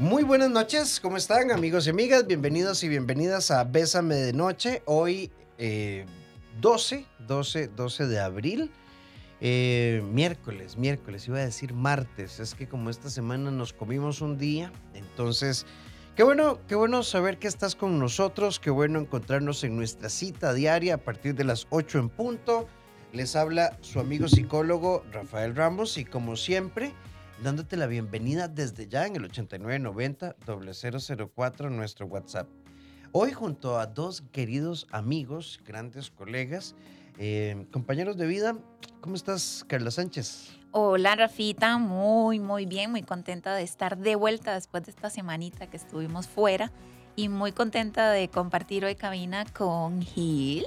Muy buenas noches, ¿cómo están amigos y amigas? Bienvenidos y bienvenidas a Bésame de Noche. Hoy eh, 12, 12, 12 de abril. Eh, miércoles, miércoles, iba a decir martes. Es que como esta semana nos comimos un día, entonces, qué bueno, qué bueno saber que estás con nosotros, qué bueno encontrarnos en nuestra cita diaria a partir de las 8 en punto. Les habla su amigo psicólogo Rafael Ramos y como siempre, dándote la bienvenida desde ya en el 8990-004 nuestro WhatsApp. Hoy junto a dos queridos amigos, grandes colegas, eh, compañeros de vida, ¿cómo estás Carla Sánchez? Hola Rafita, muy muy bien, muy contenta de estar de vuelta después de esta semanita que estuvimos fuera y muy contenta de compartir hoy cabina con Gil.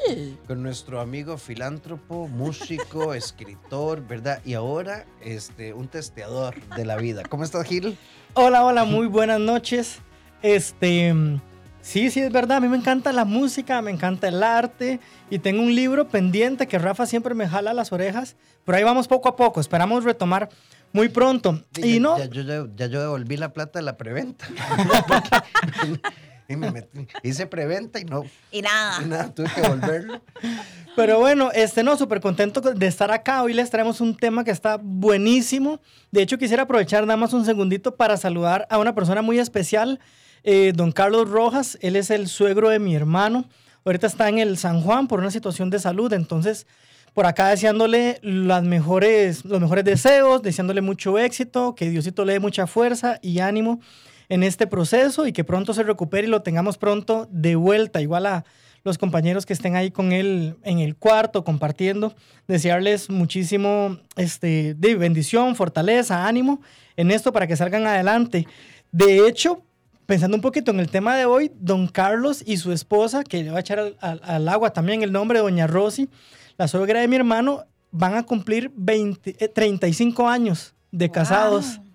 Con nuestro amigo filántropo, músico, escritor, ¿verdad? Y ahora este, un testeador de la vida. ¿Cómo estás, Gil? Hola, hola, muy buenas noches. Este, sí, sí, es verdad, a mí me encanta la música, me encanta el arte y tengo un libro pendiente que Rafa siempre me jala las orejas, pero ahí vamos poco a poco, esperamos retomar muy pronto. Sí, y ya, no, Ya, yo, ya- ya yo devolví la plata de la preventa. y me metí- hice preventa y no, Y nada, y nada, tuve que devolverlo. Pero bueno, este no, súper contento de estar acá. Hoy les traemos un tema que está buenísimo. De hecho, quisiera aprovechar nada más un segundito para saludar a una persona muy especial, eh, don Carlos Rojas. Él es el suegro de mi hermano. Ahorita está en el San Juan por una situación de salud. Entonces, por acá deseándole las mejores, los mejores deseos, deseándole mucho éxito, que Diosito le dé mucha fuerza y ánimo en este proceso y que pronto se recupere y lo tengamos pronto de vuelta. Igual a los compañeros que estén ahí con él en el cuarto compartiendo, desearles muchísimo este, de bendición, fortaleza, ánimo en esto para que salgan adelante. De hecho, pensando un poquito en el tema de hoy, don Carlos y su esposa, que le va a echar al, al- al agua también el nombre de doña Rosy, la suegra de mi hermano, van a cumplir 20, eh, 35 años de casados. Wow.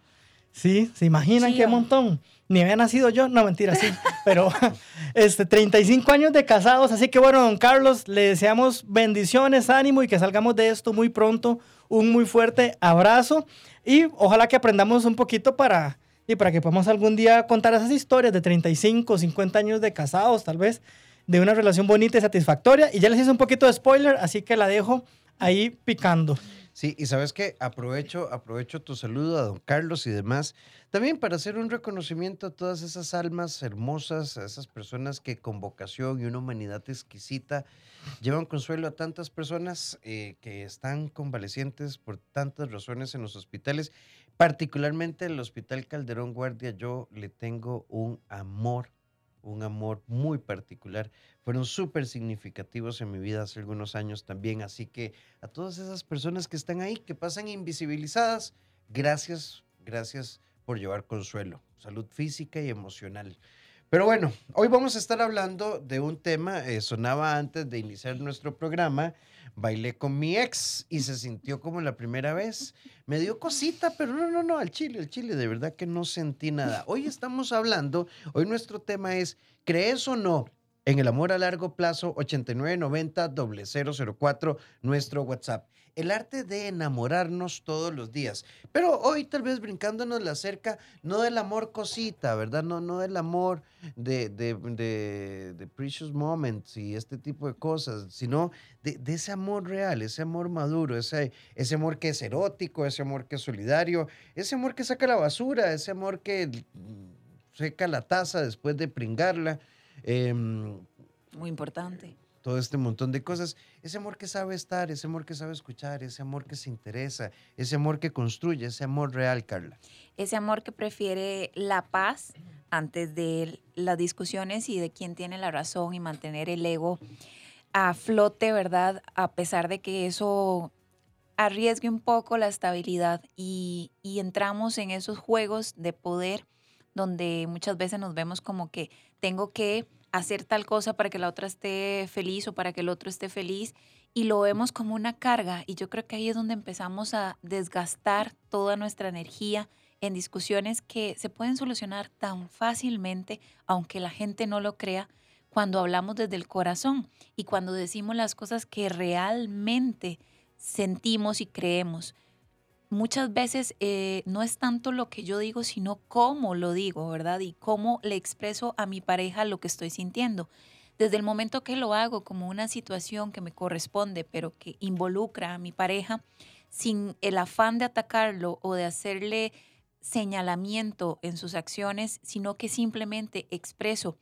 Sí, ¿se imaginan qué montón? Ni había nacido yo, no mentira, sí, pero este, 35 años de casados, así que bueno, don Carlos, le deseamos bendiciones, ánimo y que salgamos de esto muy pronto, un muy fuerte abrazo y ojalá que aprendamos un poquito para, y para que podamos algún día contar esas historias de 35, 50 años de casados, tal vez, de una relación bonita y satisfactoria. Y ya les hice un poquito de spoiler, así que la dejo ahí picando. Sí, y sabes que aprovecho, aprovecho tu saludo a don Carlos y demás, también para hacer un reconocimiento a todas esas almas hermosas, a esas personas que con vocación y una humanidad exquisita llevan consuelo a tantas personas eh, que están convalecientes por tantas razones en los hospitales, particularmente el Hospital Calderón Guardia, yo le tengo un amor, un amor muy particular. Fueron súper significativos en mi vida hace algunos años también, así que a todas esas personas que están ahí, que pasan invisibilizadas, gracias, gracias por llevar consuelo, salud física y emocional. Pero bueno, hoy vamos a estar hablando de un tema, eh, sonaba antes de iniciar nuestro programa, bailé con mi ex y se sintió como la primera vez. Me dio cosita, pero no, no, no, al chile, al chile, de verdad que no sentí nada. Hoy estamos hablando, hoy nuestro tema es, ¿crees o no? En el amor a largo plazo, 8990-004, nuestro WhatsApp. El arte de enamorarnos todos los días. Pero hoy tal vez brincándonos la cerca, no del amor cosita, ¿verdad? No, no del amor de, de, de- precious moments y este tipo de cosas, sino de, ese amor real, ese amor maduro, ese, ese amor que es erótico, ese amor que es solidario, ese amor que saca la basura, ese amor que seca la taza después de pringarla. em, muy importante. Todo este montón de cosas. Ese amor que sabe estar, ese amor que sabe escuchar, ese amor que se interesa, ese amor que construye, ese amor real, Carla. Ese amor que prefiere la paz antes de las discusiones y de quién tiene la razón y mantener el ego a flote, ¿verdad? A pesar de que eso arriesgue un poco la estabilidad y, y entramos en esos juegos de poder donde muchas veces nos vemos como que tengo que hacer tal cosa para que la otra esté feliz o para que el otro esté feliz y lo vemos como una carga y yo creo que ahí es donde empezamos a desgastar toda nuestra energía en discusiones que se pueden solucionar tan fácilmente, aunque la gente no lo crea, cuando hablamos desde el corazón y cuando decimos las cosas que realmente sentimos y creemos. Muchas veces eh, no es tanto lo que yo digo, sino cómo lo digo, ¿verdad? Y cómo le expreso a mi pareja lo que estoy sintiendo. Desde el momento que lo hago como una situación que me corresponde, pero que involucra a mi pareja, sin el afán de atacarlo o de hacerle señalamiento en sus acciones, sino que simplemente expreso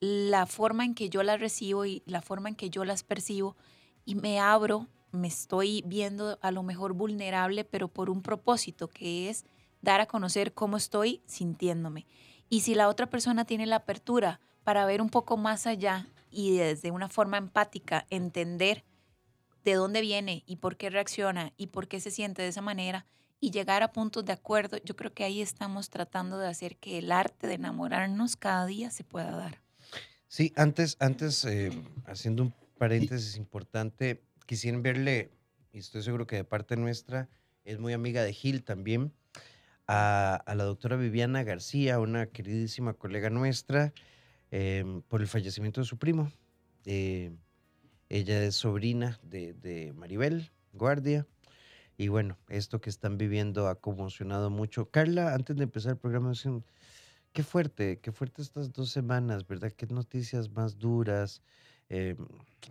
la forma en que yo las recibo y la forma en que yo las percibo y me abro me estoy viendo a lo mejor vulnerable, pero por un propósito que es dar a conocer cómo estoy sintiéndome. Y si la otra persona tiene la apertura para ver un poco más allá y desde una forma empática entender de dónde viene y por qué reacciona y por qué se siente de esa manera y llegar a puntos de acuerdo, yo creo que ahí estamos tratando de hacer que el arte de enamorarnos cada día se pueda dar. Sí, antes, antes eh, haciendo un paréntesis importante, quisieran verle, y estoy seguro que de parte nuestra, es muy amiga de Gil también, a, la doctora Viviana García, una queridísima colega nuestra, em, por el fallecimiento de su primo. Eh, ella es sobrina de, Maribel Guardia. Y bueno, esto que están viviendo ha conmocionado mucho. Carla, antes de empezar el programa, qué fuerte, qué fuerte estas dos semanas, ¿verdad? Qué noticias más duras. Eh,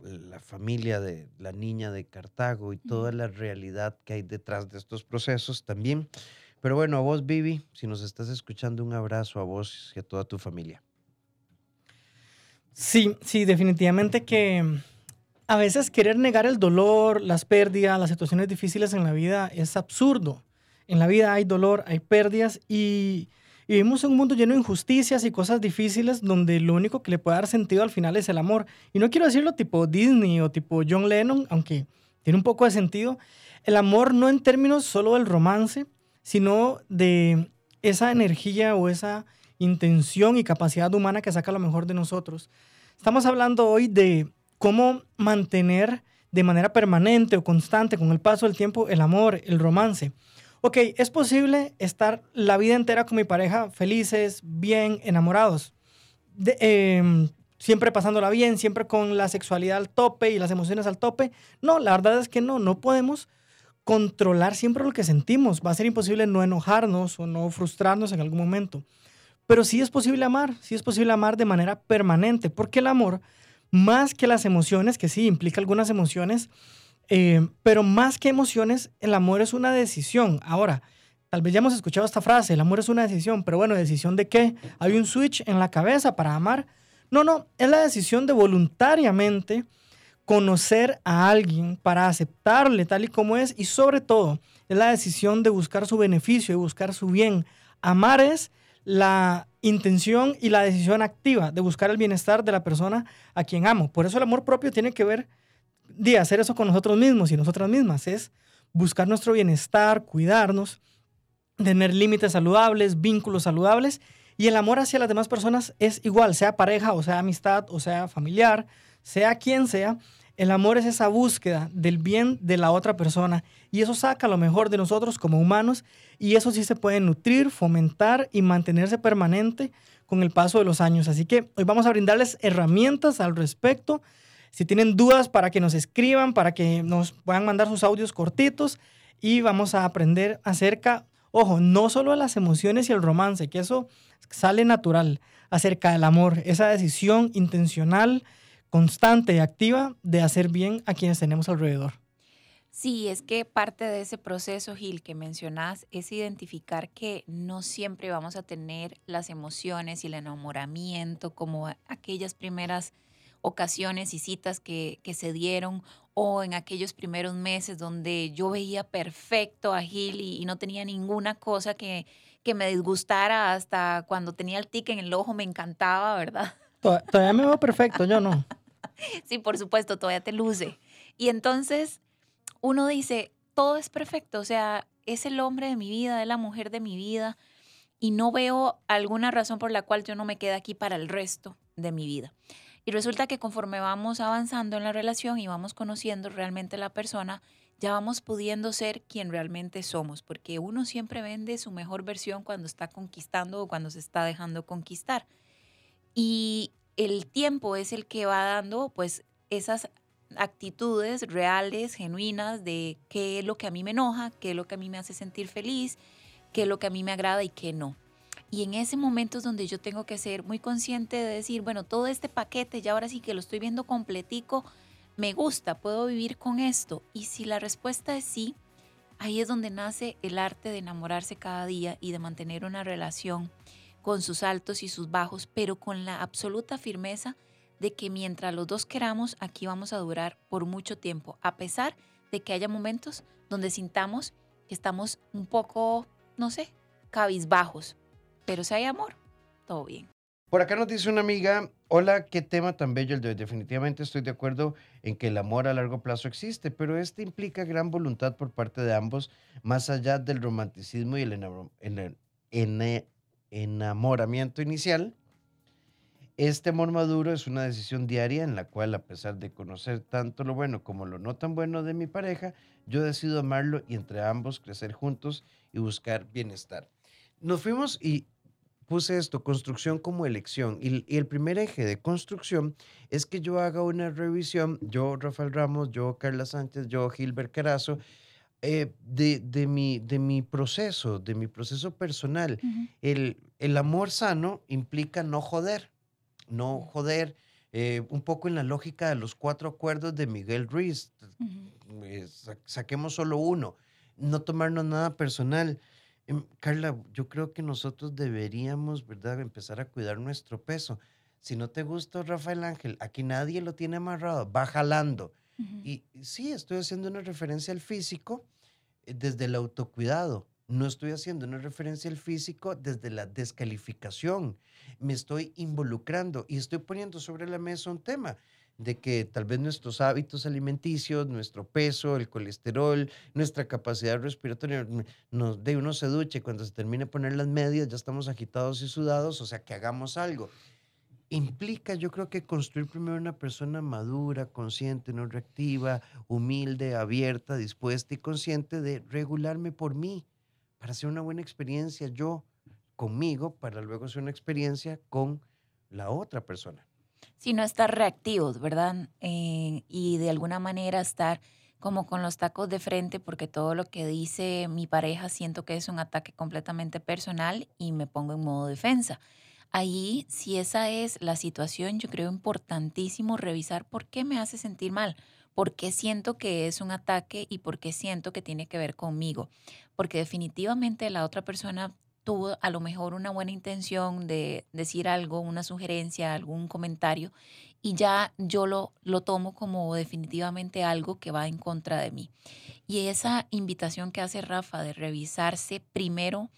la familia de la niña de Cartago y toda la realidad que hay detrás de estos procesos también. Pero bueno, a vos, Vivi, si nos estás escuchando, un abrazo a vos y a toda tu familia. Sí, sí, definitivamente que mm, a veces querer negar el dolor, las pérdidas, las situaciones difíciles en la vida es absurdo. En la vida hay dolor, hay pérdidas y vivimos en un mundo lleno de injusticias y cosas difíciles donde lo único que le puede dar sentido al final es el amor. Y no quiero decirlo tipo Disney o tipo John Lennon, aunque tiene un poco de sentido. El amor no en términos solo del romance, sino de esa energía o esa intención y capacidad humana que saca lo mejor de nosotros. Estamos hablando hoy de cómo mantener de manera permanente o constante con el paso del tiempo el amor, el romance ok, es posible estar la vida entera con mi pareja felices, bien, enamorados, em, siempre pasándola bien, siempre con la sexualidad al tope y las emociones al tope. No, la verdad es que no, no podemos controlar siempre lo que sentimos. Va a ser imposible no enojarnos o no frustrarnos en algún momento. Pero sí es posible amar, sí es posible amar de manera permanente, porque el amor, más que las emociones, que sí implica algunas emociones, eh, pero más que emociones, el amor es una decisión. Ahora, tal vez ya hemos escuchado esta frase, el amor es una decisión, pero bueno, ¿decisión de qué? ¿Hay un switch en la cabeza para amar? No, no, es la decisión de voluntariamente conocer a alguien para aceptarle tal y como es y sobre todo es la decisión de buscar su beneficio y buscar su bien. Amar es la intención y la decisión activa de buscar el bienestar de la persona a quien amo. Por eso el amor propio tiene que ver de hacer eso con nosotros mismos y nosotras mismas, es buscar nuestro bienestar, cuidarnos, tener límites saludables, vínculos saludables. Y el amor hacia las demás personas es igual, sea pareja o sea amistad o sea familiar, sea quien sea. El amor es esa búsqueda del bien de la otra persona y eso saca lo mejor de nosotros como humanos y eso sí se puede nutrir, fomentar y mantenerse permanente con el paso de los años. Así que hoy vamos a brindarles herramientas al respecto si tienen dudas, para que nos escriban, para que nos puedan mandar sus audios cortitos y vamos a aprender acerca, ojo, no solo de las emociones y el romance, que eso sale natural, acerca del amor, esa decisión intencional, constante y activa de hacer bien a quienes tenemos alrededor. Sí, es que parte de ese proceso, Gil, que mencionás, es identificar que no siempre vamos a tener las emociones y el enamoramiento como aquellas primeras ocasiones y citas que, se dieron o en aquellos primeros meses donde yo veía perfecto a Gil y, no tenía ninguna cosa que, que, me disgustara hasta cuando tenía el tic en el ojo, me encantaba, ¿verdad? Todavía me veo perfecto, yo no. sí, por supuesto, todavía te luce. Y entonces uno dice, todo es perfecto, o sea, es el hombre de mi vida, es la mujer de mi vida y no veo alguna razón por la cual yo no me quede aquí para el resto de mi vida. Y resulta que conforme vamos avanzando en la relación y vamos conociendo realmente la persona, ya vamos pudiendo ser quien realmente somos, porque uno siempre vende su mejor versión cuando está conquistando o cuando se está dejando conquistar. Y el tiempo es el que va dando pues esas actitudes reales, genuinas, de qué es lo que a mí me enoja, qué es lo que a mí me hace sentir feliz, qué es lo que a mí me agrada y qué no. Y en ese momento es donde yo tengo que ser muy consciente de decir, bueno, todo este paquete, ya ahora sí que lo estoy viendo completico, me gusta, puedo vivir con esto. Y si la respuesta es sí, ahí es donde nace el arte de enamorarse cada día y de mantener una relación con sus altos y sus bajos, pero con la absoluta firmeza de que mientras los dos queramos, aquí vamos a durar por mucho tiempo, a pesar de que haya momentos donde sintamos que estamos un poco, no sé, cabizbajos. Pero si hay amor, todo bien. Por acá nos dice una amiga, hola, qué tema tan bello el de hoy. Definitivamente estoy de acuerdo en que el amor a largo plazo existe, pero este implica gran voluntad por parte de ambos, más allá del romanticismo y el enamoramiento inicial. Este amor maduro es una decisión diaria en la cual, a pesar de conocer tanto lo bueno como lo no tan bueno de mi pareja, yo decido amarlo y entre ambos crecer juntos y buscar bienestar. Nos fuimos y puse esto, construcción como elección. Y, el primer eje de construcción es que yo haga una revisión, yo, Rafael Ramos, yo, Carla Sánchez, yo, Gilbert Carazo, eh, de, de, mi, de mi proceso, de mi proceso personal. el, el, amor sano implica no joder, no joder. Eh, un poco en la lógica de los cuatro acuerdos de Miguel Ruiz. Eh, saquemos solo uno. No tomarnos nada personal. Em, Carla, yo creo que nosotros deberíamos, ¿verdad?, empezar a cuidar nuestro peso. Si no te gusta Rafael Ángel, aquí nadie lo tiene amarrado, va jalando. Y sí, estoy haciendo una referencia al físico eh, desde el autocuidado. No estoy haciendo una referencia al físico desde la descalificación. Me estoy involucrando y estoy poniendo sobre la mesa un tema de que tal vez nuestros hábitos alimenticios, nuestro peso, el colesterol, nuestra capacidad respiratoria, nos de uno se duche, cuando se termine de poner las medias ya estamos agitados y sudados, o sea, que hagamos algo. Implica, yo creo que construir primero una persona madura, consciente, no reactiva, humilde, abierta, dispuesta y consciente de regularme por mí, para hacer una buena experiencia yo conmigo, para luego hacer una experiencia con la otra persona sino estar reactivos, ¿verdad? Eh, y de alguna manera estar como con los tacos de frente porque todo lo que dice mi pareja siento que es un ataque completamente personal y me pongo en modo defensa. Ahí, si esa es la situación, yo creo importantísimo revisar por qué me hace sentir mal, por qué siento que es un ataque y por qué siento que tiene que ver conmigo. Porque definitivamente la otra persona tuvo a lo mejor una buena intención de decir algo, una sugerencia, algún comentario, y ya yo lo, lo tomo como definitivamente algo que va en contra de mí. Y esa invitación que hace Rafa de revisarse primero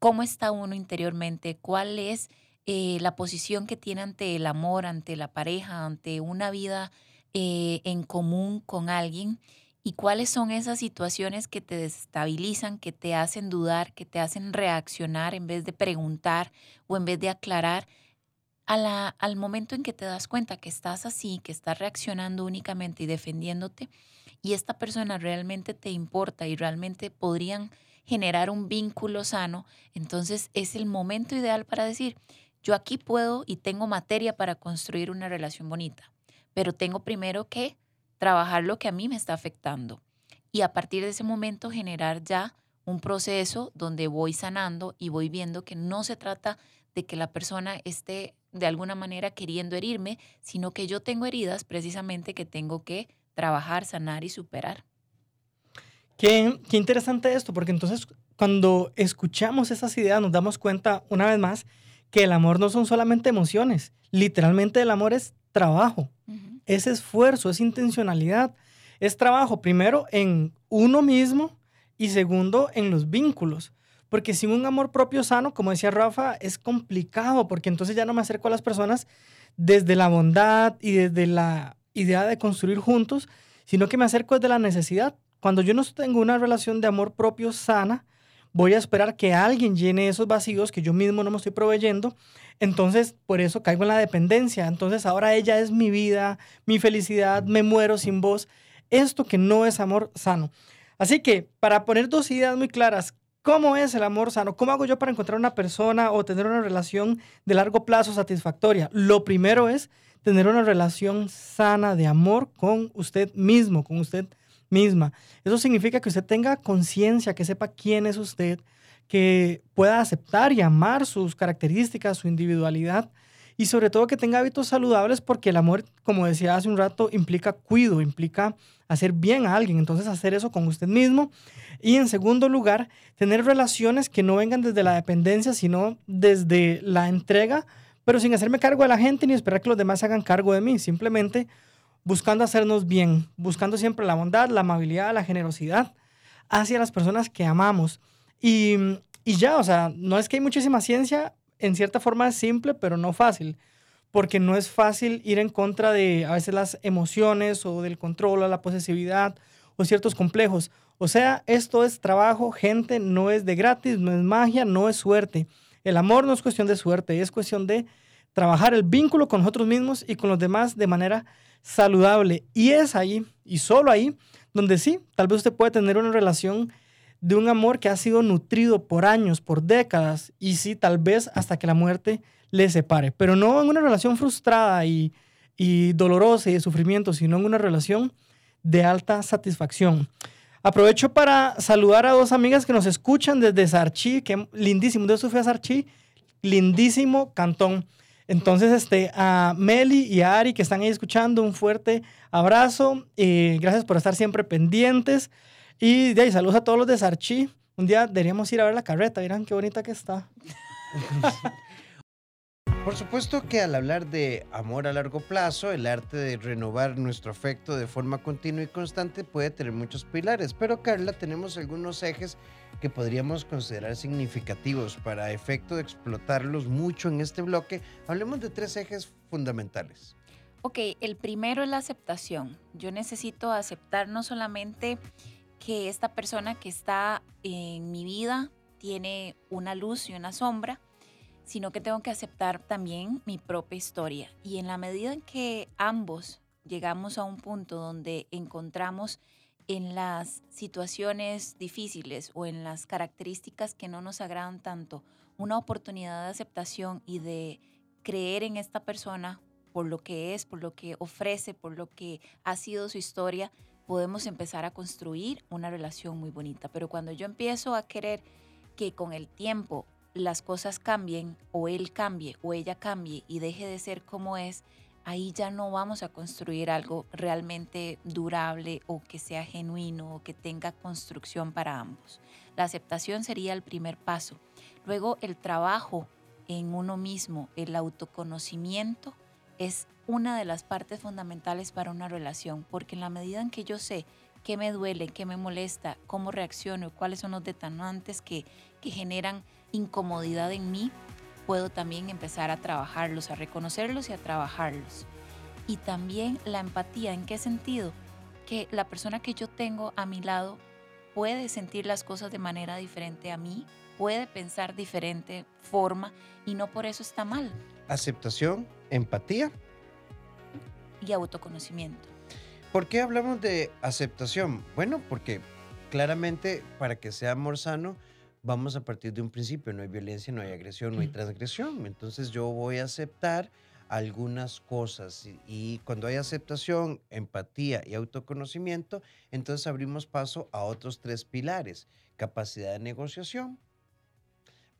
cómo está uno interiormente, cuál es eh, la posición que tiene ante el amor, ante la pareja, ante una vida eh, en común con alguien y cuáles son esas situaciones que te desestabilizan, que te hacen dudar, que te hacen reaccionar en vez de preguntar o en vez de aclarar. A la, al momento en que te das cuenta que estás así, que estás reaccionando únicamente y defendiéndote, y esta persona realmente te importa y realmente podrían generar un vínculo sano, entonces es el momento ideal para decir, yo aquí puedo y tengo materia para construir una relación bonita, pero tengo primero que trabajar lo que a mí me está afectando. Y a partir de ese momento generar ya un proceso donde voy sanando y voy viendo que no se trata de que la persona esté de alguna manera queriendo herirme, sino que yo tengo heridas precisamente que tengo que trabajar, sanar y superar. Qué, qué interesante esto, porque entonces cuando escuchamos esas ideas nos damos cuenta una vez más que el amor no son solamente emociones, literalmente el amor es trabajo es esfuerzo, es intencionalidad, es trabajo primero en uno mismo y segundo en los vínculos. Porque sin un amor propio sano, como decía Rafa, es complicado porque entonces ya no me acerco a las personas desde la bondad y desde la idea de construir juntos, sino que me acerco desde la necesidad. Cuando yo no tengo una relación de amor propio sana, voy a esperar que alguien llene esos vacíos que yo mismo no me estoy proveyendo entonces, por eso caigo en la dependencia. Entonces, ahora ella es mi vida, mi felicidad, me muero sin vos. Esto que no es amor sano. Así que, para poner dos ideas muy claras, ¿cómo es el amor sano? ¿Cómo hago yo para encontrar una persona o tener una relación de largo plazo satisfactoria? Lo primero es tener una relación sana de amor con usted mismo, con usted misma. Eso significa que usted tenga conciencia, que sepa quién es usted, que pueda aceptar y amar sus características, su individualidad y sobre todo que tenga hábitos saludables porque el amor, como decía hace un rato, implica cuido, implica hacer bien a alguien. Entonces hacer eso con usted mismo. Y en segundo lugar, tener relaciones que no vengan desde la dependencia, sino desde la entrega, pero sin hacerme cargo de la gente ni esperar que los demás hagan cargo de mí. Simplemente buscando hacernos bien, buscando siempre la bondad, la amabilidad, la generosidad hacia las personas que amamos. Y, y ya, o sea, no es que hay muchísima ciencia, en cierta forma es simple, pero no fácil, porque no es fácil ir en contra de a veces las emociones o del control o la posesividad o ciertos complejos. O sea, esto es trabajo, gente, no es de gratis, no es magia, no es suerte. El amor no es cuestión de suerte, es cuestión de trabajar el vínculo con nosotros mismos y con los demás de manera saludable. Y es ahí, y solo ahí, donde sí, tal vez usted puede tener una relación de un amor que ha sido nutrido por años, por décadas, y sí, tal vez hasta que la muerte le separe, pero no en una relación frustrada y, dolorosa y de sufrimiento, sino en una relación de alta satisfacción. Aprovecho para saludar a dos amigas que nos escuchan desde Sarchi, que lindísimo, de Sofía Sarchi, lindísimo cantón. Entonces, este, a Meli y a Ari que están ahí escuchando, un fuerte abrazo. y gracias por estar siempre pendientes. Y de ahí, saludos a todos los de Sarchi. Un día deberíamos ir a ver la carreta, miran qué bonita que está. Por supuesto que al hablar de amor a largo plazo, el arte de renovar nuestro afecto de forma continua y constante puede tener muchos pilares, pero Carla, tenemos algunos ejes que podríamos considerar significativos para efecto de explotarlos mucho en este bloque. Hablemos de tres ejes fundamentales. Ok, el primero es la aceptación. Yo necesito aceptar no solamente que esta persona que está en mi vida tiene una luz y una sombra, sino que tengo que aceptar también mi propia historia. Y en la medida en que ambos llegamos a un punto donde encontramos en las situaciones difíciles o en las características que no nos agradan tanto, una oportunidad de aceptación y de creer en esta persona por lo que es, por lo que ofrece, por lo que ha sido su historia, podemos empezar a construir una relación muy bonita. Pero cuando yo empiezo a querer que con el tiempo las cosas cambien o él cambie o ella cambie y deje de ser como es, ahí ya no vamos a construir algo realmente durable o que sea genuino o que tenga construcción para ambos. La aceptación sería el primer paso. Luego el trabajo en uno mismo, el autoconocimiento es una de las partes fundamentales para una relación, porque en la medida en que yo sé qué me duele, qué me molesta, cómo reacciono, cuáles son los detonantes que, que generan incomodidad en mí, puedo también empezar a trabajarlos, a reconocerlos y a trabajarlos. Y también la empatía, ¿en qué sentido? Que la persona que yo tengo a mi lado puede sentir las cosas de manera diferente a mí, puede pensar diferente forma y no por eso está mal. Aceptación, empatía y autoconocimiento. ¿Por qué hablamos de aceptación? Bueno, porque claramente para que sea amor sano, vamos a partir de un principio, no hay violencia, no hay agresión, no hay transgresión. Entonces yo voy a aceptar algunas cosas y, cuando hay aceptación, empatía y autoconocimiento, entonces abrimos paso a otros tres pilares. Capacidad de negociación,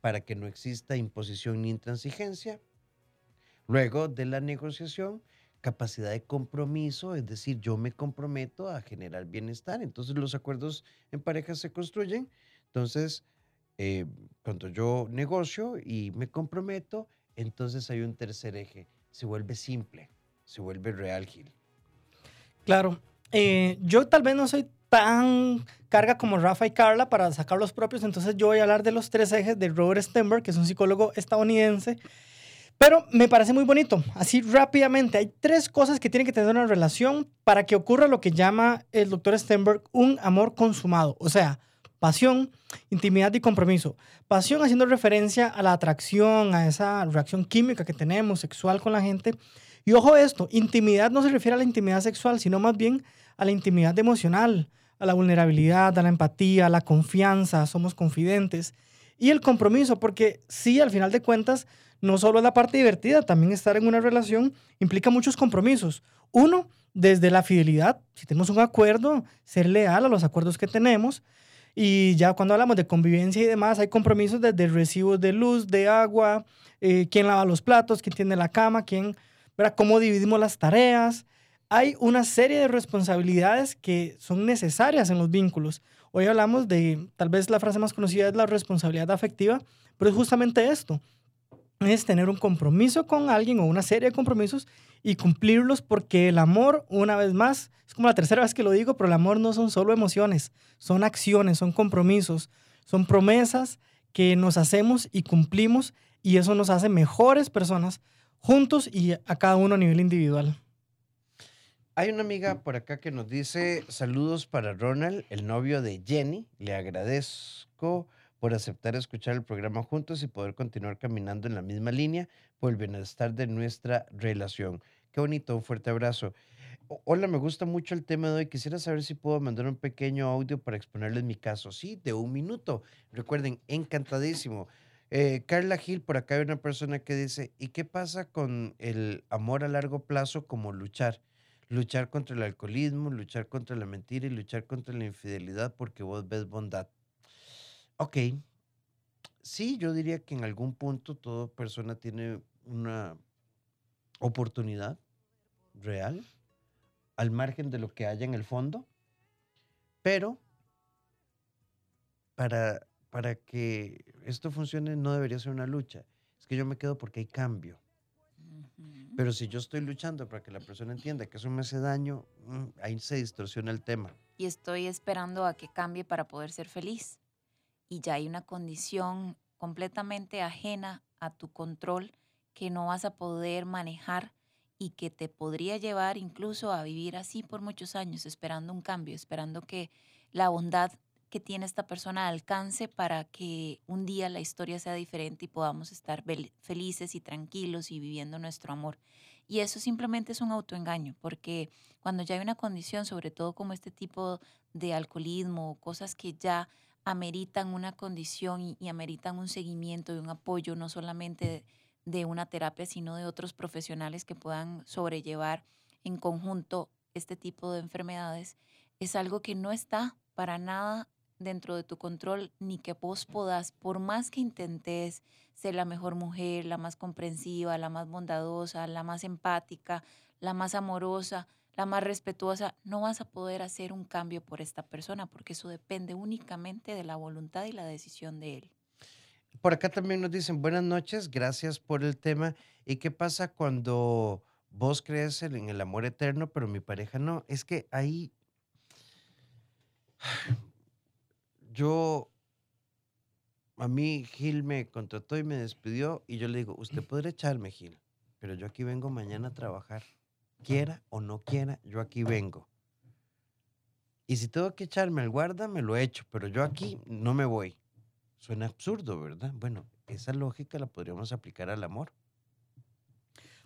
para que no exista imposición ni intransigencia. Luego de la negociación, capacidad de compromiso, es decir, yo me comprometo a generar bienestar. Entonces los acuerdos en pareja se construyen. Entonces, eh, cuando yo negocio y me comprometo, entonces hay un tercer eje. Se vuelve simple, se vuelve real, Gil. Claro. Eh, yo tal vez no soy tan carga como Rafa y Carla para sacar los propios, entonces yo voy a hablar de los tres ejes de Robert Stenberg, que es un psicólogo estadounidense pero me parece muy bonito. Así rápidamente, hay tres cosas que tienen que tener una relación para que ocurra lo que llama el doctor Stenberg un amor consumado. O sea, pasión, intimidad y compromiso. Pasión haciendo referencia a la atracción, a esa reacción química que tenemos sexual con la gente. Y ojo esto, intimidad no se refiere a la intimidad sexual, sino más bien a la intimidad emocional, a la vulnerabilidad, a la empatía, a la confianza, somos confidentes. y el compromiso, porque sí, al final de cuentas, no solo es la parte divertida, también estar en una relación implica muchos compromisos. Uno, desde la fidelidad, si tenemos un acuerdo, ser leal a los acuerdos que tenemos. Y ya cuando hablamos de convivencia y demás, hay compromisos desde recibos de luz, de agua, eh, quién lava los platos, quién tiene la cama, quién, ¿verdad? cómo dividimos las tareas. Hay una serie de responsabilidades que son necesarias en los vínculos. Hoy hablamos de, tal vez la frase más conocida es la responsabilidad afectiva, pero es justamente esto, es tener un compromiso con alguien o una serie de compromisos y cumplirlos porque el amor, una vez más, es como la tercera vez que lo digo, pero el amor no son solo emociones, son acciones, son compromisos, son promesas que nos hacemos y cumplimos y eso nos hace mejores personas juntos y a cada uno a nivel individual. Hay una amiga por acá que nos dice saludos para Ronald, el novio de Jenny. Le agradezco por aceptar escuchar el programa juntos y poder continuar caminando en la misma línea por el bienestar de nuestra relación. Qué bonito, un fuerte abrazo. Hola, me gusta mucho el tema de hoy. Quisiera saber si puedo mandar un pequeño audio para exponerles mi caso. Sí, de un minuto. Recuerden, encantadísimo. Eh, Carla Gil, por acá hay una persona que dice, ¿y qué pasa con el amor a largo plazo como luchar? Luchar contra el alcoholismo, luchar contra la mentira y luchar contra la infidelidad porque vos ves bondad. Ok. Sí, yo diría que en algún punto toda persona tiene una oportunidad real, al margen de lo que haya en el fondo, pero para, para que esto funcione no debería ser una lucha. Es que yo me quedo porque hay cambio. Pero si yo estoy luchando para que la persona entienda que eso me hace daño, mm, ahí se distorsiona el tema. Y estoy esperando a que cambie para poder ser feliz y ya hay una condición completamente ajena a tu control que no vas a poder manejar y que te podría llevar incluso a vivir así por muchos años, esperando un cambio, esperando que la bondad que tiene esta persona alcance para que un día la historia sea diferente y podamos estar felices y tranquilos y viviendo nuestro amor. Y eso simplemente es un autoengaño, porque cuando ya hay una condición, sobre todo como este tipo de alcoholismo, cosas que ya ameritan una condición y, ameritan un seguimiento y un apoyo, no solamente de, una terapia, sino de otros profesionales que puedan sobrellevar en conjunto este tipo de enfermedades, es algo que no está para nada dentro de tu control ni que vos podas, por más que intentes ser la mejor mujer, la más comprensiva, la más bondadosa, la más empática, la más amorosa, la más respetuosa, no vas a poder hacer un cambio por esta persona porque eso depende únicamente de la voluntad y la decisión de él. Por acá también nos dicen buenas noches, gracias por el tema. ¿Y qué pasa cuando vos crees en el amor eterno, pero mi pareja no? Es que ahí yo, a mí Gil me contrató y me despidió y yo le digo, usted podrá echarme Gil, pero yo aquí vengo mañana a trabajar quiera o no quiera, yo aquí vengo. Y si tengo que echarme al guarda, me lo echo, pero yo aquí no me voy. Suena absurdo, ¿verdad? Bueno, esa lógica la podríamos aplicar al amor.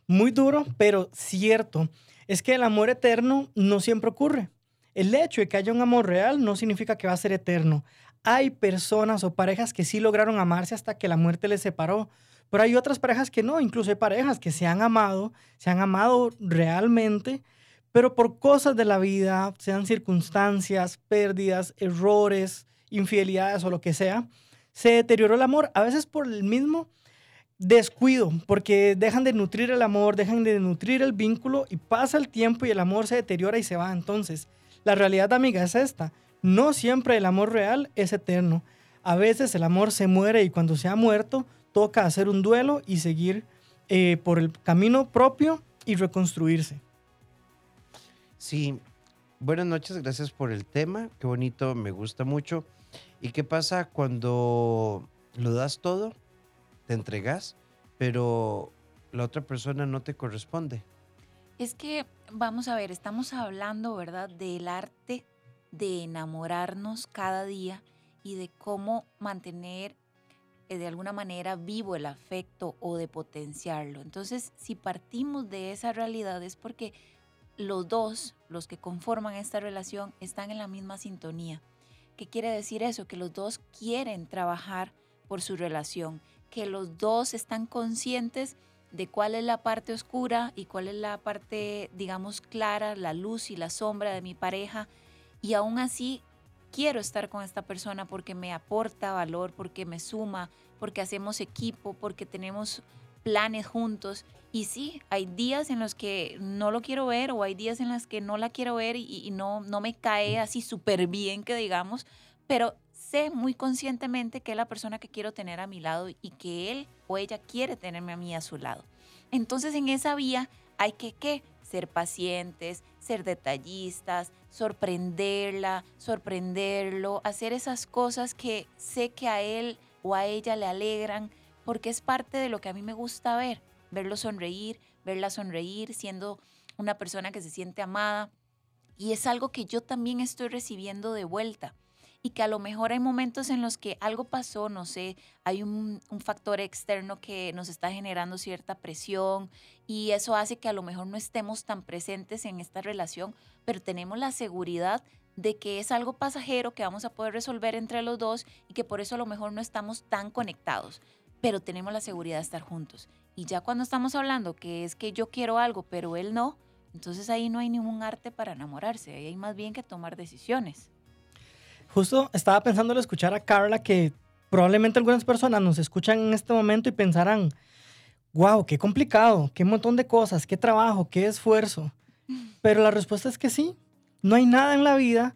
Muy duro, pero cierto. Es que el amor eterno no siempre ocurre. El hecho de que haya un amor real no significa que va a ser eterno. Hay personas o parejas que sí lograron amarse hasta que la muerte les separó, pero hay otras parejas que no, incluso hay parejas que se han amado, se han amado realmente, pero por cosas de la vida, sean circunstancias, pérdidas, errores, infidelidades o lo que sea, se deterioró el amor, a veces por el mismo descuido, porque dejan de nutrir el amor, dejan de nutrir el vínculo y pasa el tiempo y el amor se deteriora y se va. Entonces, la realidad, amiga, es esta. No siempre el amor real es eterno. A veces el amor se muere y cuando se ha muerto, toca hacer un duelo y seguir eh, por el camino propio y reconstruirse. Sí, buenas noches, gracias por el tema, qué bonito, me gusta mucho. ¿Y qué pasa cuando lo das todo, te entregas, pero la otra persona no te corresponde? Es que, vamos a ver, estamos hablando, ¿verdad?, del arte de enamorarnos cada día y de cómo mantener de alguna manera vivo el afecto o de potenciarlo. Entonces, si partimos de esa realidad es porque los dos, los que conforman esta relación, están en la misma sintonía. ¿Qué quiere decir eso? Que los dos quieren trabajar por su relación, que los dos están conscientes de cuál es la parte oscura y cuál es la parte, digamos, clara, la luz y la sombra de mi pareja. Y aún así quiero estar con esta persona porque me aporta valor, porque me suma, porque hacemos equipo, porque tenemos planes juntos. Y sí, hay días en los que no lo quiero ver o hay días en los que no la quiero ver y, no, no me cae así súper bien que digamos, pero sé muy conscientemente que es la persona que quiero tener a mi lado y que él o ella quiere tenerme a mí a su lado. Entonces en esa vía hay que ¿qué? Ser pacientes, ser detallistas, sorprenderla, sorprenderlo, hacer esas cosas que sé que a él o a ella le alegran, porque es parte de lo que a mí me gusta ver, verlo sonreír, verla sonreír, siendo una persona que se siente amada. Y es algo que yo también estoy recibiendo de vuelta y que a lo mejor hay momentos en los que algo pasó, no sé, hay un, factor externo que nos está generando cierta presión y eso hace que a lo mejor no estemos tan presentes en esta relación, pero tenemos la seguridad de que es algo pasajero que vamos a poder resolver entre los dos y que por eso a lo mejor no estamos tan conectados, pero tenemos la seguridad de estar juntos. Y ya cuando estamos hablando que es que yo quiero algo, pero él no, entonces ahí no hay ningún arte para enamorarse, ahí hay más bien que tomar decisiones. Justo estaba pensando al escuchar a Carla que probablemente algunas personas nos escuchan en este momento y pensarán, wow, qué complicado, qué montón de cosas, qué trabajo, qué esfuerzo. Pero la respuesta es que sí, no hay nada en la vida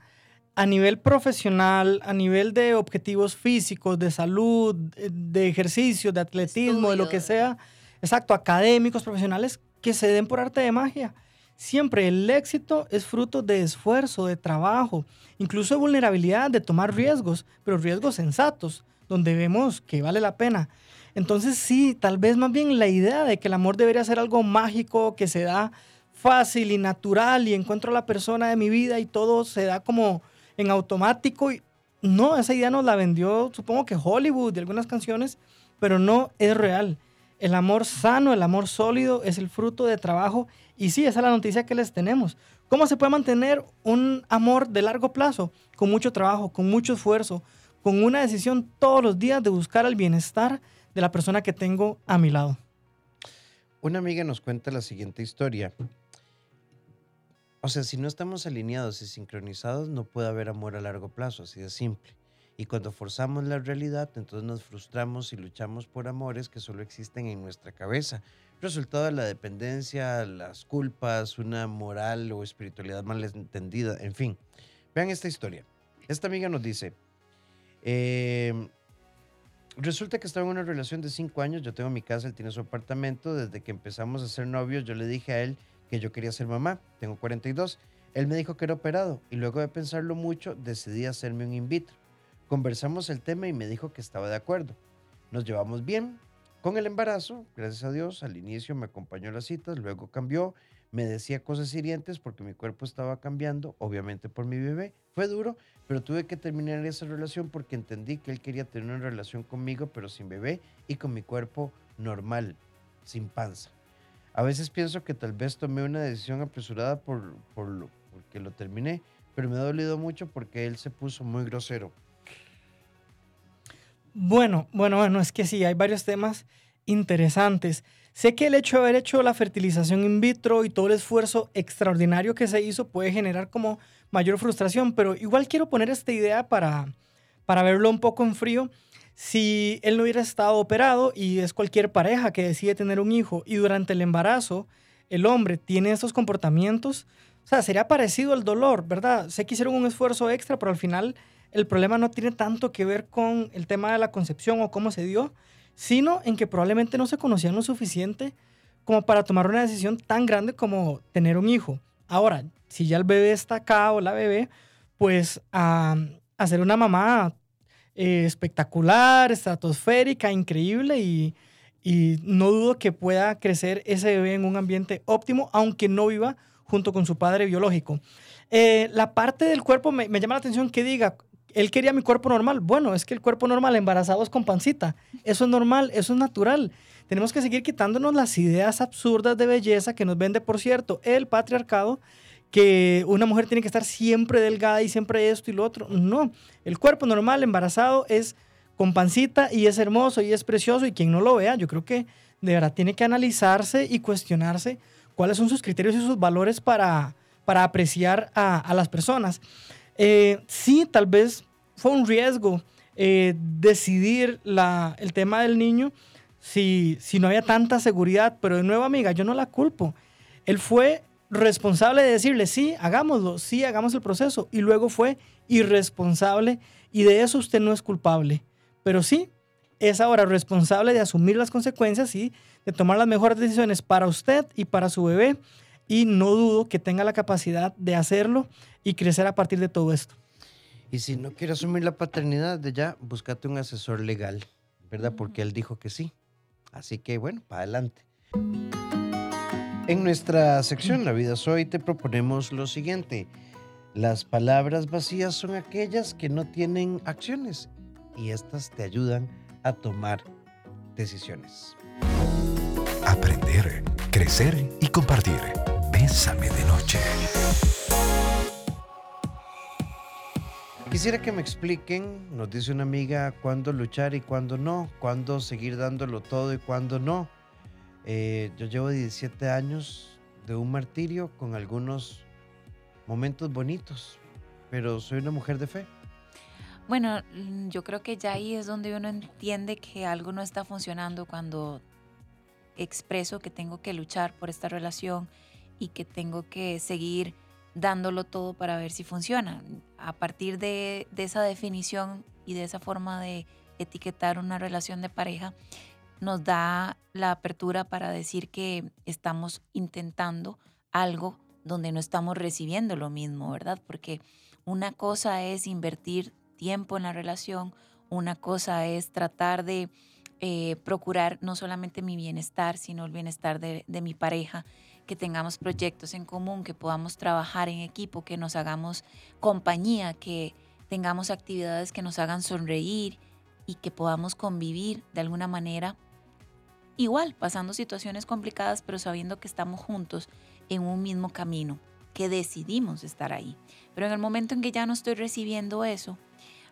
a nivel profesional, a nivel de objetivos físicos, de salud, de ejercicio, de atletismo, de lo que sea, exacto, académicos, profesionales, que se den por arte de magia. Siempre el éxito es fruto de esfuerzo, de trabajo, incluso de vulnerabilidad, de tomar riesgos, pero riesgos sensatos, donde vemos que vale la pena. Entonces sí, tal vez más bien la idea de que el amor debería ser algo mágico, que se da fácil y natural y encuentro a la persona de mi vida y todo se da como en automático. Y no, esa idea nos la vendió supongo que Hollywood y algunas canciones, pero no es real. El amor sano, el amor sólido es el fruto de trabajo y sí, esa es la noticia que les tenemos. ¿Cómo se puede mantener un amor de largo plazo? Con mucho trabajo, con mucho esfuerzo, con una decisión todos los días de buscar el bienestar de la persona que tengo a mi lado. Una amiga nos cuenta la siguiente historia. O sea, si no estamos alineados y sincronizados, no puede haber amor a largo plazo, así de simple. Y cuando forzamos la realidad, entonces nos frustramos y luchamos por amores que solo existen en nuestra cabeza. Resultado de la dependencia, las culpas, una moral o espiritualidad mal entendida, en fin. Vean esta historia. Esta amiga nos dice, em, resulta que estaba en una relación de cinco años, yo tengo mi casa, él tiene su apartamento, desde que empezamos a ser novios yo le dije a él que yo quería ser mamá, tengo 42, él me dijo que era operado y luego de pensarlo mucho decidí hacerme un in vitro. Conversamos el tema y me dijo que estaba de acuerdo. Nos llevamos bien. Con el embarazo, gracias a Dios, al inicio me acompañó a las citas, luego cambió, me decía cosas hirientes porque mi cuerpo estaba cambiando, obviamente por mi bebé. Fue duro, pero tuve que terminar esa relación porque entendí que él quería tener una relación conmigo, pero sin bebé y con mi cuerpo normal, sin panza. A veces pienso que tal vez tomé una decisión apresurada por, lo, porque lo terminé, pero me ha dolido mucho porque él se puso muy grosero. Bueno, bueno, bueno, es que sí, hay varios temas interesantes. Sé que el hecho de haber hecho la fertilización in vitro y todo el esfuerzo extraordinario que se hizo puede generar como mayor frustración, pero igual quiero poner esta idea para, para verlo un poco en frío. Si él no hubiera estado operado y es cualquier pareja que decide tener un hijo y durante el embarazo el hombre tiene estos comportamientos, o sea, sería parecido al dolor, ¿verdad? Sé que hicieron un esfuerzo extra, pero al final el problema no tiene tanto que ver con el tema de la concepción o cómo se dio, sino en que probablemente no se conocían lo suficiente como para tomar una decisión tan grande como tener un hijo. Ahora, si ya el bebé está acá o la bebé, pues a, una mamá eh, espectacular, estratosférica, increíble y, no dudo que pueda crecer ese bebé en un ambiente óptimo, aunque no viva junto con su padre biológico. Eh, la parte del cuerpo me, llama la atención que diga, él quería mi cuerpo normal. Bueno, es que el cuerpo normal embarazado es con pancita. Eso es normal, eso es natural. Tenemos que seguir quitándonos las ideas absurdas de belleza que nos vende, por cierto, el patriarcado, que una mujer tiene que estar siempre delgada y siempre esto y lo otro. No, el cuerpo normal embarazado es con pancita y es hermoso y es precioso y quien no lo vea, yo creo que de verdad tiene que analizarse y cuestionarse cuáles son sus criterios y sus valores para, para apreciar a, las personas. Eh, sí, tal vez fue un riesgo eh, decidir la, el tema del niño si, si no había tanta seguridad, pero de nuevo, amiga, yo no la culpo. Él fue responsable de decirle, sí, hagámoslo, sí, hagamos el proceso, y luego fue irresponsable, y de eso usted no es culpable. Pero sí, es ahora responsable de asumir las consecuencias y de tomar las mejores decisiones para usted y para su bebé. Y no dudo que tenga la capacidad de hacerlo y crecer a partir de todo esto. Y si no quiere asumir la paternidad de ya, búscate un asesor legal, ¿verdad? Porque él dijo que sí. Así que bueno, para adelante. En nuestra sección La vida soy te proponemos lo siguiente. Las palabras vacías son aquellas que no tienen acciones y estas te ayudan a tomar decisiones. Aprender, crecer y compartir. Bésame de noche. Quisiera que me expliquen, nos dice una amiga, cuándo luchar y cuándo no, cuándo seguir dándolo todo y cuándo no. Eh, yo llevo 17 años de un martirio con algunos momentos bonitos, pero soy una mujer de fe. Bueno, mm, yo creo que ya ahí es donde uno entiende que algo no está funcionando cuando expreso que tengo que luchar por esta relación y que tengo que seguir dándolo todo para ver si funciona. A partir de, esa definición y de esa forma de etiquetar una relación de pareja, nos da la apertura para decir que estamos intentando algo donde no estamos recibiendo lo mismo, ¿verdad? Porque una cosa es invertir tiempo en la relación, una cosa es tratar de eh, procurar no solamente mi bienestar, sino el bienestar de mi pareja, que tengamos proyectos en común, que podamos trabajar en equipo, que nos hagamos compañía, que tengamos actividades que nos hagan sonreír y que podamos convivir de alguna manera igual, pasando situaciones complicadas, pero sabiendo que estamos juntos en un mismo camino, que decidimos estar ahí. Pero en el momento en que ya no estoy recibiendo eso,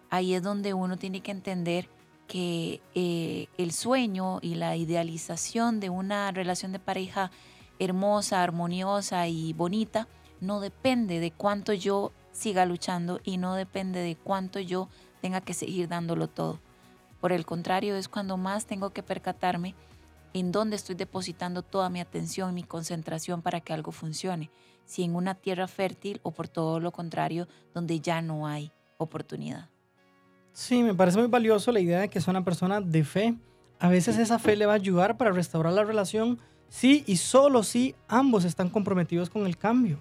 ahí es donde uno tiene que entender que eh, el sueño y la idealización de una relación de pareja hermosa, armoniosa y bonita no depende de cuánto yo siga luchando y no depende de cuánto yo tenga que seguir dándolo todo. Por el contrario, es cuando más tengo que percatarme en dónde estoy depositando toda mi atención, mi concentración para que algo funcione, si en una tierra fértil o por todo lo contrario, donde ya no hay oportunidad. Sí, me parece muy valioso la idea de que es una persona de fe. A veces esa fe le va a ayudar para restaurar la relación, sí y solo si ambos están comprometidos con el cambio.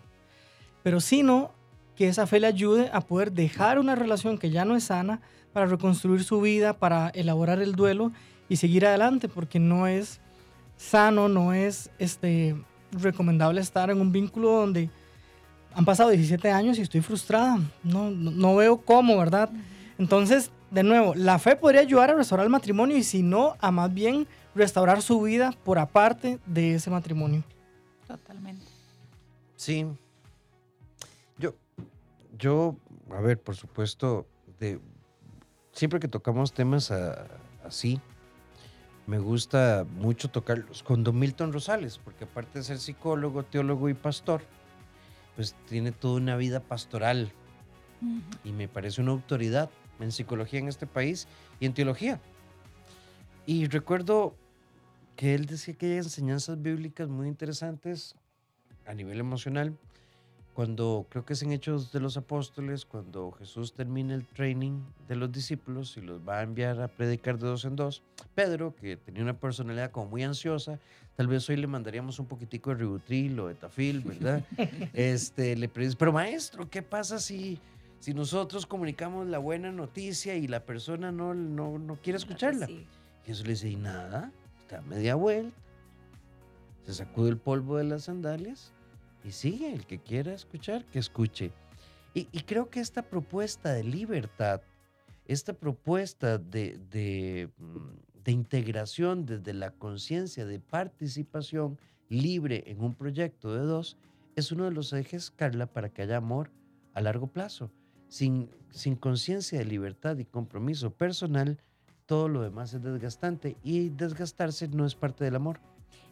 Pero si no, que esa fe le ayude a poder dejar una relación que ya no es sana para reconstruir su vida, para elaborar el duelo y seguir adelante, porque no es sano, no es este, recomendable estar en un vínculo donde han pasado 17 años y estoy frustrada. No, no, veo cómo, ¿verdad? Entonces, de nuevo, la fe podría ayudar a restaurar el matrimonio y si no, a más bien restaurar su vida por aparte de ese matrimonio. Totalmente. Sí. Yo, yo, a ver, por supuesto, de, siempre que tocamos temas así, me gusta mucho tocarlos con Don Milton Rosales, porque aparte de ser psicólogo, teólogo y pastor, pues tiene toda una vida pastoral y me parece una autoridad en psicología en este país y en teología. Y recuerdo que él decía que hay enseñanzas bíblicas muy interesantes a nivel emocional cuando creo que es en Hechos de los Apóstoles, cuando Jesús termina el training de los discípulos y los va a enviar a predicar de dos en dos, Pedro, que tenía una personalidad como muy ansiosa, tal vez hoy le mandaríamos un poquitico de ributril o de tafil, ¿verdad? este, le dice, pero maestro, ¿qué pasa si, si nosotros comunicamos la buena noticia y la persona no, no, no quiere escucharla? Y Jesús le dice, y nada, está media vuelta, se sacude el polvo de las sandalias y sigue, el que quiera escuchar, que escuche. Y, creo que esta propuesta de libertad, esta propuesta de, de, mm, de integración desde la conciencia, de participación libre en un proyecto de dos, es uno de los ejes, Carla, para que haya amor a largo plazo. Sin, sin conciencia de libertad y compromiso personal, todo lo demás es desgastante y desgastarse no es parte del amor.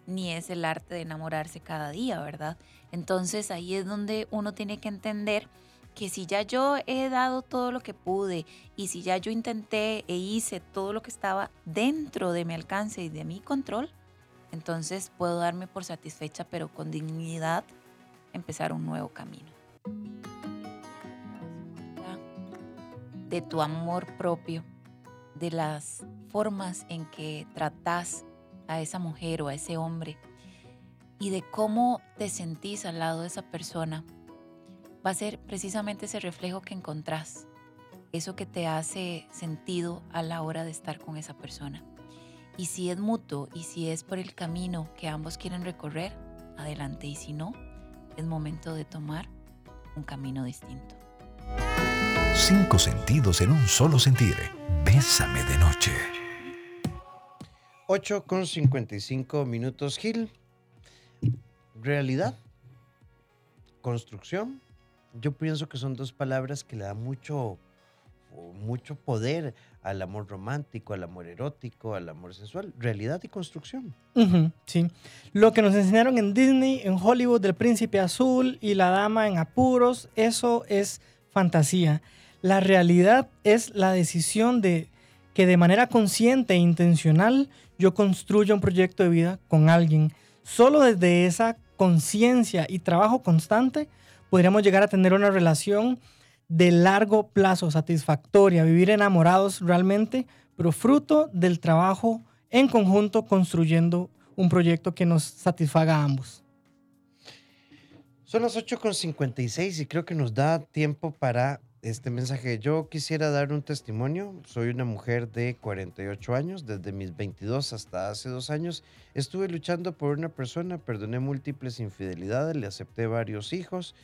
Ni es el arte de enamorarse cada día, ¿verdad? Entonces ahí es donde uno tiene que entender que si ya yo he dado todo lo que pude y si ya yo intenté e hice todo lo que estaba dentro de mi alcance y de mi control, entonces puedo darme por satisfecha, pero con dignidad, empezar un nuevo camino. De tu amor propio, de las formas en que tratas a esa mujer o a ese hombre y de cómo te sentís al lado de esa persona va a ser precisamente ese reflejo que encontrás, eso que te hace sentido a la hora de estar con esa persona. Y si es mutuo y si es por el camino que ambos quieren recorrer, adelante. Y si no, es momento de tomar un camino distinto. Cinco sentidos en un solo sentir. Bésame de noche. 8 con 55 minutos, Gil. Realidad, construcción yo pienso que son dos palabras que le dan mucho, mucho poder al amor romántico, al amor erótico, al amor sensual. Realidad y construcción. sí. Lo que nos enseñaron en Disney, en Hollywood, del príncipe azul y la dama en apuros, eso es fantasía. La realidad es la decisión de que de manera consciente e intencional yo construya un proyecto de vida con alguien. Solo desde esa conciencia y trabajo constante podríamos llegar a tener una relación de largo plazo, satisfactoria, vivir enamorados realmente, pero fruto del trabajo en conjunto construyendo un proyecto que nos satisfaga a ambos. Son las 8.56 y creo que nos da tiempo para este mensaje. Yo quisiera dar un testimonio. Soy una mujer de 48 años. Desde mis 22 hasta hace dos años estuve luchando por una persona, perdoné múltiples infidelidades, le acepté varios hijos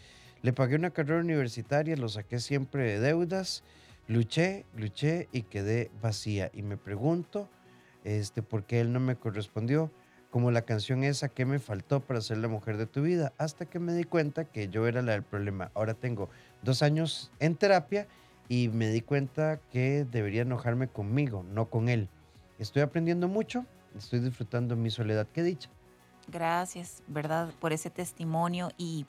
le pagué una carrera universitaria, lo saqué siempre de deudas, luché, luché y quedé vacía. Y me pregunto este, por qué él no me correspondió, como la canción esa, ¿qué me faltó para ser la mujer de tu vida? Hasta que me di cuenta que yo era la del problema. Ahora tengo dos años en terapia y me di cuenta que debería enojarme conmigo, no con él. Estoy aprendiendo mucho, estoy disfrutando mi soledad. Qué dicha. Gracias, ¿verdad? Por ese testimonio y,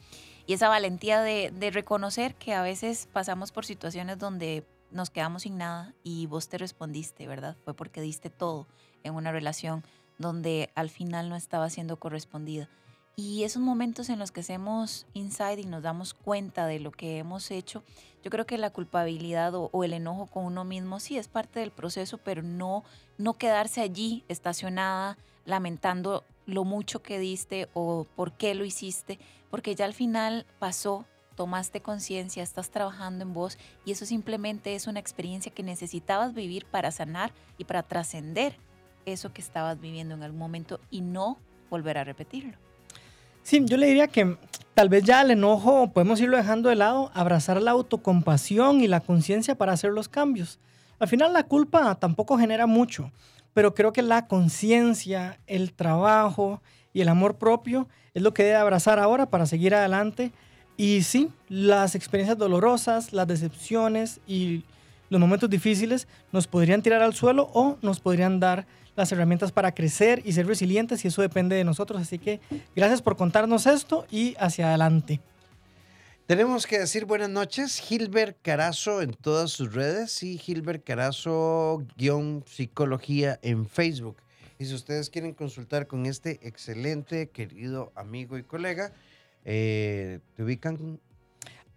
esa valentía de, de, reconocer que a veces pasamos por situaciones donde nos quedamos sin nada y vos te respondiste, ¿verdad? Fue porque diste todo en una relación donde al final no estaba siendo correspondida. Y esos momentos en los que hacemos inside y nos damos cuenta de lo que hemos hecho, yo creo que la culpabilidad o, el enojo con uno mismo sí es parte del proceso, pero no, no quedarse allí estacionada lamentando lo mucho que diste o por qué lo hiciste, porque ya al final pasó, tomaste conciencia, estás trabajando en vos y eso simplemente es una experiencia que necesitabas vivir para sanar y para trascender eso que estabas viviendo en algún momento y no volver a repetirlo. Sí, yo le diría que tal vez ya el enojo podemos irlo dejando de lado, abrazar la autocompasión y la conciencia para hacer los cambios. Al final la culpa tampoco genera mucho pero creo que la conciencia, el trabajo y el amor propio es lo que debe abrazar ahora para seguir adelante. Y sí, las experiencias dolorosas, las decepciones y los momentos difíciles nos podrían tirar al suelo o nos podrían dar las herramientas para crecer y ser resilientes y eso depende de nosotros. Así que gracias por contarnos esto y hacia adelante. Tenemos que decir buenas noches, Gilbert Carazo en todas sus redes y Gilbert Carazo-psicología en Facebook. Y si ustedes quieren consultar con este excelente, querido amigo y colega, eh, te ubican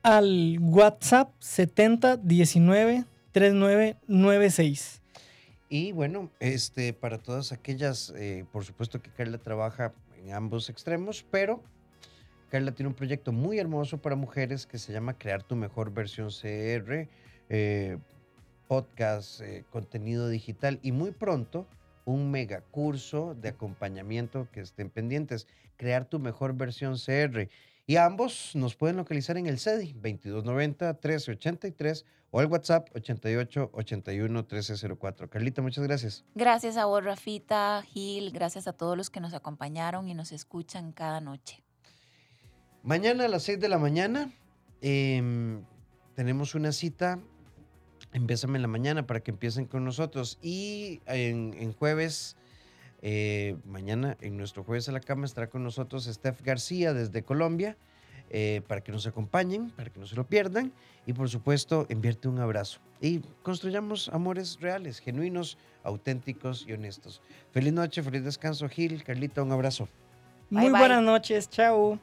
al WhatsApp 7019 3996. Y bueno, este, para todas aquellas, eh, por supuesto que Carla trabaja en ambos extremos, pero Carla tiene un proyecto muy hermoso para mujeres que se llama Crear tu mejor versión CR, eh, podcast, eh, contenido digital y muy pronto un mega curso de acompañamiento que estén pendientes, Crear tu mejor versión CR. Y ambos nos pueden localizar en el CEDI 2290-1383 o el WhatsApp 8881-1304. Carlita, muchas gracias. Gracias a vos, Rafita, Gil, gracias a todos los que nos acompañaron y nos escuchan cada noche. Mañana a las 6 de la mañana em, tenemos una cita Bésame en la Mañana para que empiecen con nosotros. Y en, en jueves, eh, mañana, en nuestro jueves a la cama, estará con nosotros Steph García desde Colombia. Eh, para que nos acompañen, para que no se lo pierdan. Y por supuesto, enviarte un abrazo. Y construyamos amores reales, genuinos, auténticos y honestos. Feliz noche, feliz descanso, Gil, Carlita, un abrazo. Bye, Muy bye. buenas noches, chao.